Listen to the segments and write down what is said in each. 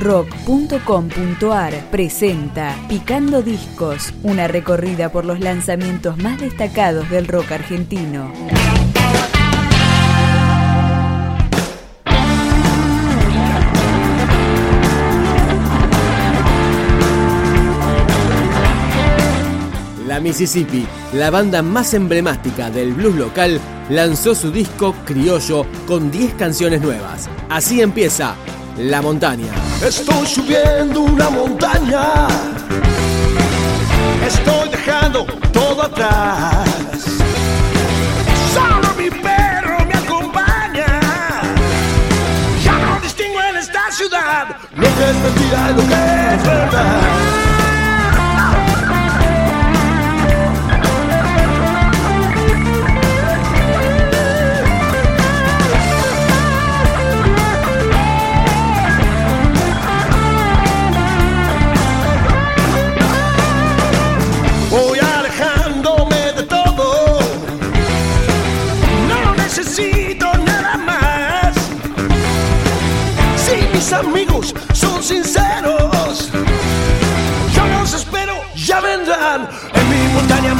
rock.com.ar presenta Picando Discos, una recorrida por los lanzamientos más destacados del rock argentino. La Mississippi, la banda más emblemática del blues local, lanzó su disco Criollo con 10 canciones nuevas. Así empieza La Montaña. Estoy subiendo una montaña. Estoy dejando todo atrás. Solo mi perro me acompaña. Ya no distingo en esta ciudad lo que es mentira y lo que es verdad. Amigos son sinceros, yo los espero, ya vendrán. En mi montaña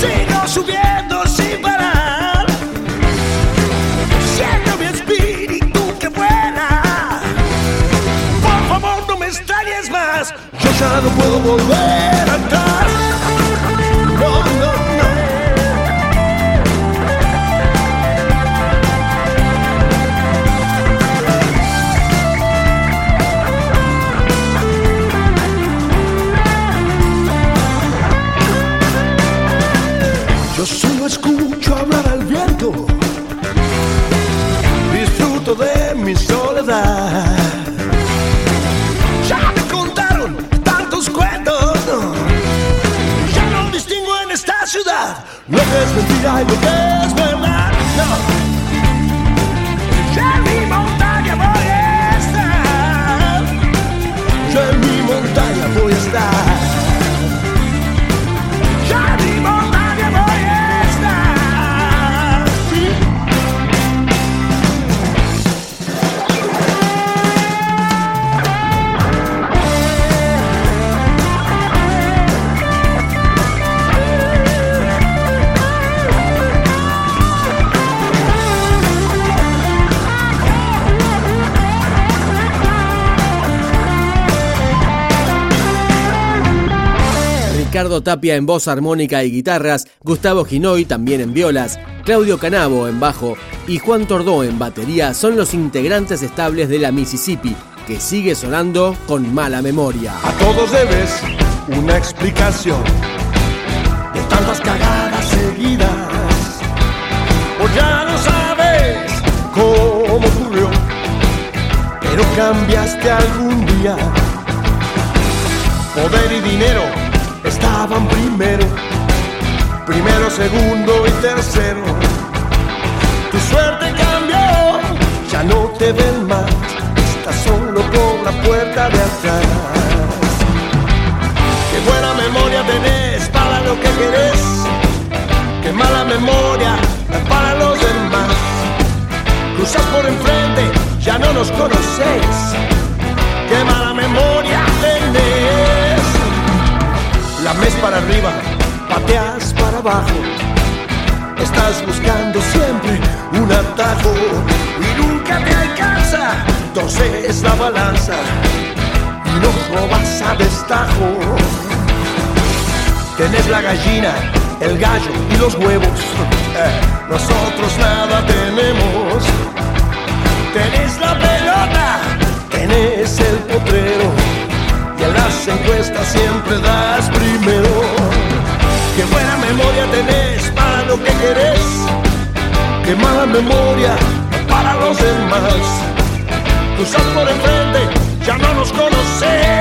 Sigo subiendo sin parar, siento mi espíritu que vuela. Por favor, no me extrañes más, yo ya no puedo volver soledad. Ya me contaron tantos cuentos, ya no distingo en esta ciudad lo que es mentira y lo que es verdad. Ricardo Tapia en voz armónica y guitarras, Gustavo Ginoy también en violas, Claudio Canavo en bajo y Juan Tordó en batería son los integrantes estables de la Mississippi, que sigue sonando con mala memoria. A todos debes una explicación de tantas cagadas seguidas. O ya no sabes cómo ocurrió, pero cambiaste algún día. Poder y dinero estaban primero, primero, segundo y tercero. Tu suerte cambió, ya no te ven más, estás solo por la puerta de atrás. Qué buena memoria tenés para lo que querés. Qué mala memoria para los demás. Cruzas por enfrente, ya no nos conoces. Lames para arriba, pateas para abajo. Estás buscando siempre un atajo y nunca te alcanza. Entonces la balanza y no robas a destajo. Tenés la gallina, el gallo y los huevos. Eh, nosotros nada tenemos. Tenés la pelota, tenés el potrero. En las encuestas siempre das primero. Qué buena memoria tenés para lo que querés. Qué mala memoria para los demás. Cruzas por enfrente, ya no nos conoces.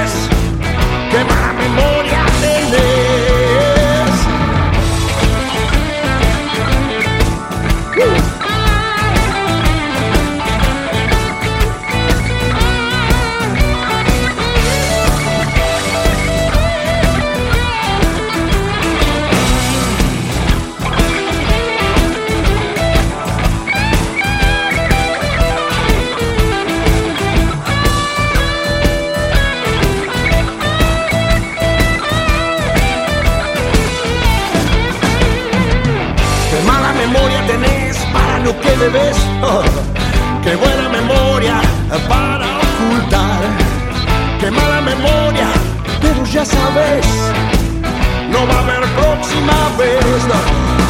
qué mala memoria, pero ya sabes, no va a haber próxima vez.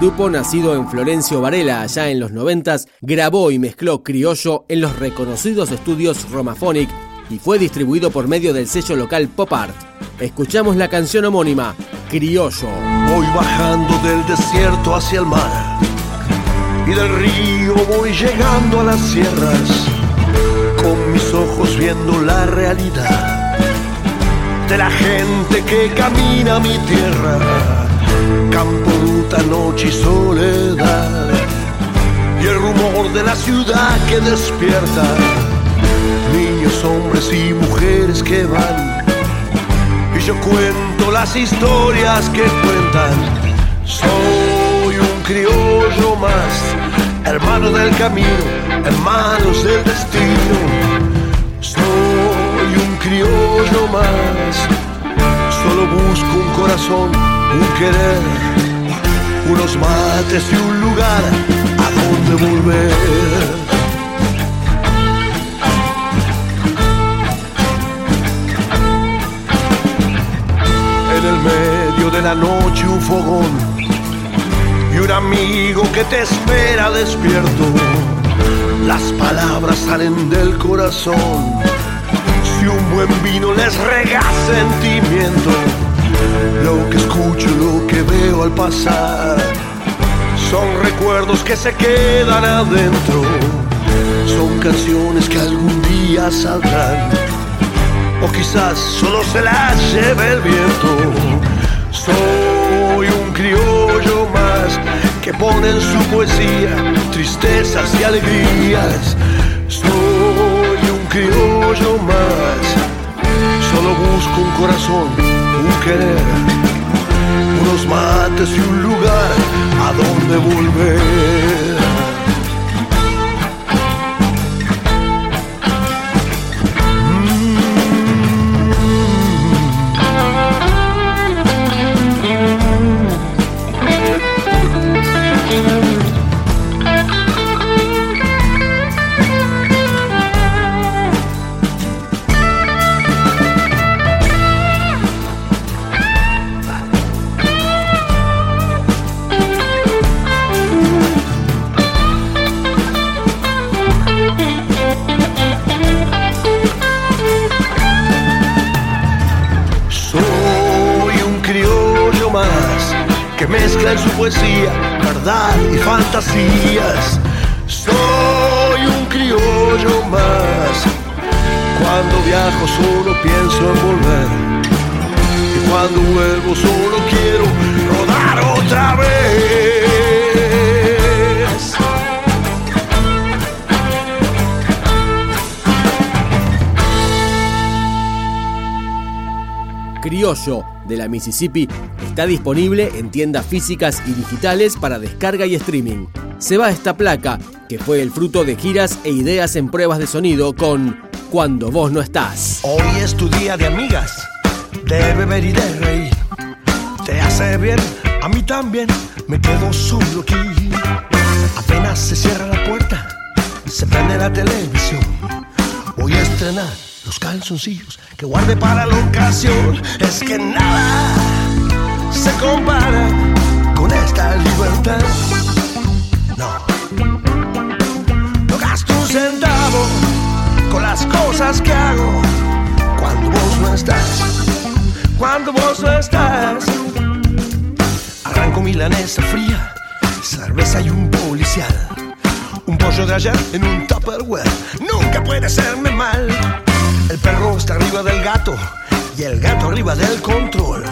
Grupo, nacido en Florencio Varela allá en los 90, grabó y mezcló criollo en los reconocidos estudios Romaphonic y fue distribuido por medio del sello local Pop Art. Escuchamos la canción homónima, Criollo. Voy bajando del desierto hacia el mar y del río voy llegando a las sierras con mis ojos viendo la realidad de la gente que camina mi tierra. Campo, ruta, noche y soledad y el rumor de la ciudad que despierta. Niños, hombres y mujeres que van y yo cuento las historias que cuentan. Soy un criollo más, hermano del camino, hermanos del destino. Soy un criollo más, solo busco un corazón, un querer, unos mates y un lugar a donde volver. en el medio de la noche un fogón y un amigo que te espera despierto. Las palabras salen del corazón. Si un buen vino les rega sentimiento, lo que escucho, lo que veo al pasar, son recuerdos que se quedan adentro. Son canciones que algún día saldrán o quizás solo se la lleve el viento. Soy un criollo más que pone en su poesía tristezas y alegrías. Soy criollo más, solo busco un corazón, un querer, unos mates y un lugar a donde volver. Mezcla en su poesía verdad y fantasías. Soy un criollo más. Cuando viajo solo pienso en volver. Y cuando vuelvo solo quiero rodar otra vez. Criollo de la Mississippi está disponible en tiendas físicas y digitales para descarga y streaming. Se va esta placa, que fue el fruto de giras e ideas en pruebas de sonido con Cuando vos no estás. Hoy es tu día de amigas, de beber y de reír. Te hace bien, a mí también, me quedo solo aquí. Apenas se cierra la puerta, se prende la televisión. Voy a estrenar los calzoncillos que guardé para la ocasión. Es que nada se compara con esta libertad. No, no gasto un centavo con las cosas que hago cuando vos no estás. Cuando vos no estás, arranco milanesa fría, cerveza y un policial. Un pollo de ayer en un Tupperware, nunca puede serme mal. El perro está arriba del gato y el gato arriba del control.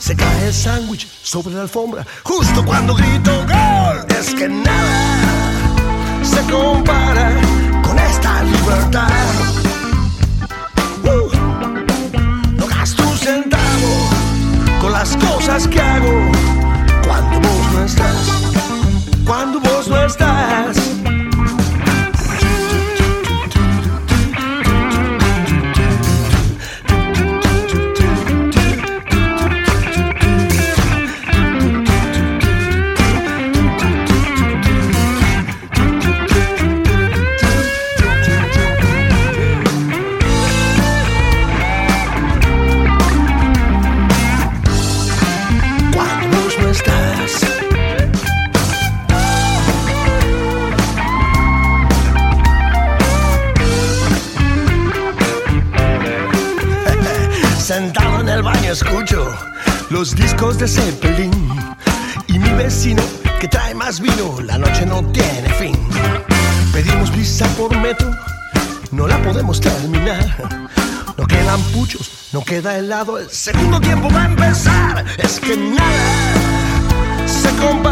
Se cae el sándwich sobre la alfombra justo cuando grito gol. Es que nada se compara con esta libertad. Uh, no gasto un centavo con las cosas que hago cuando vos no estás. Los discos de Zeppelin y mi vecino que trae más vino, la noche no tiene fin. Pedimos visa por metro, no la podemos terminar. No quedan puchos, no queda helado, el segundo tiempo va a empezar. Es que nada se compara